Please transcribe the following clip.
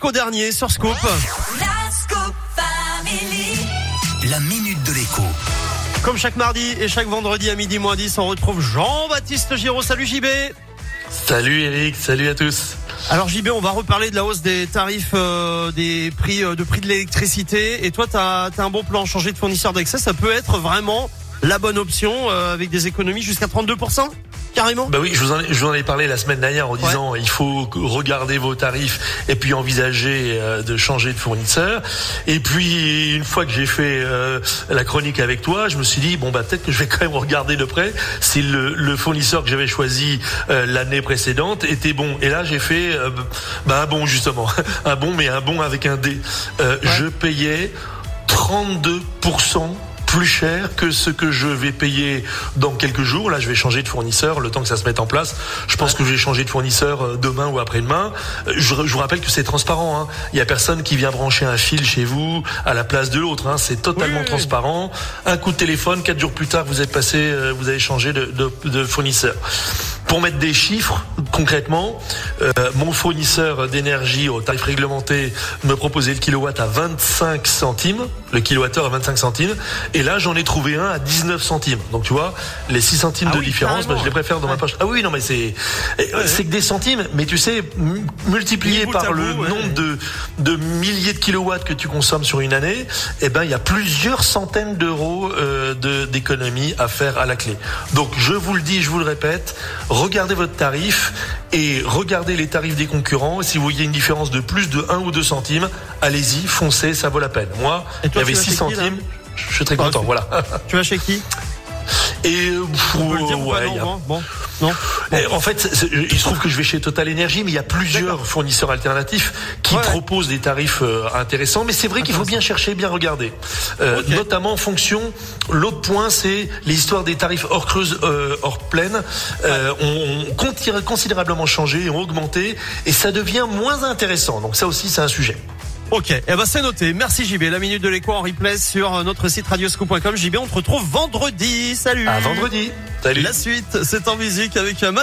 jusqu'au dernier sur Scoop. La minute de l'écho. Comme chaque mardi et chaque vendredi à midi moins 10, on retrouve Jean-Baptiste Giraud. Salut JB. Salut Eric, salut à tous. Alors JB, on va reparler de la hausse des tarifs euh, des prix euh, de prix de l'électricité. Et toi, tu as, un bon plan, changer de fournisseur d'accès, ça peut être vraiment la bonne option euh, avec des économies jusqu'à 32% carrément? Bah oui, je vous en, je vous en ai parlé la semaine dernière en disant il faut regarder vos tarifs et puis envisager euh, de changer de fournisseur. Et puis une fois que j'ai fait euh, la chronique avec toi, je me suis dit bon bah peut-être que je vais quand même regarder de près si le, le fournisseur que j'avais choisi euh, l'année précédente était bon. Et là j'ai fait bah un bon justement, un bon mais un bon avec un D. Je payais 32 plus cher que ce que je vais payer dans quelques jours. Là, je vais changer de fournisseur le temps que ça se mette en place. Je pense que je vais changer de fournisseur euh, demain ou après-demain. Euh, je, vous rappelle que c'est transparent. Hein. Il y a personne qui vient brancher un fil chez vous à la place de l'autre. Hein. C'est totalement transparent. Un coup de téléphone, quatre jours plus tard, vous êtes passé, euh, vous avez changé de, de, de fournisseur. Pour mettre des chiffres, concrètement, euh, mon fournisseur d'énergie au tarif réglementé me proposait le kilowatt à 25 centimes, le kilowattheure à 25 centimes, et là j'en ai trouvé un à 19 centimes. Donc tu vois, les 6 centimes ah de différence, bah, je les préfère dans ma poche. Ah oui, non mais c'est c'est que des centimes, mais tu sais, multiplié par le nombre de de milliers de kilowatts que tu consommes sur une année, eh ben il y a plusieurs centaines d'euros euh, d'économie à faire à la clé. Donc je vous le dis, je vous le répète, regardez votre tarif et regardez les tarifs des concurrents. Si vous voyez une différence de plus de 1 ou 2 centimes, allez-y, foncez, ça vaut la peine. Moi, il y avait 6 centimes, je suis très content. Voilà. Tu vas chez qui? Et bon, non. En fait, il se trouve que je vais chez Total Energy, mais il y a plusieurs fournisseurs alternatifs qui proposent des tarifs euh, intéressants. Mais c'est vrai qu'il faut bien chercher, bien regarder, euh, notamment en fonction. L'autre point, c'est les histoires des tarifs hors creuse, euh, hors pleine, euh, ont, ont considérablement changé, ont augmenté, et ça devient moins intéressant. Donc ça aussi, c'est un sujet. Ok, eh ben c'est noté. Merci JB. La minute de l'écho en replay sur notre site radioscoop.com. JB, on te retrouve vendredi. Salut. À vendredi. Salut. La suite, c'est en musique avec Matt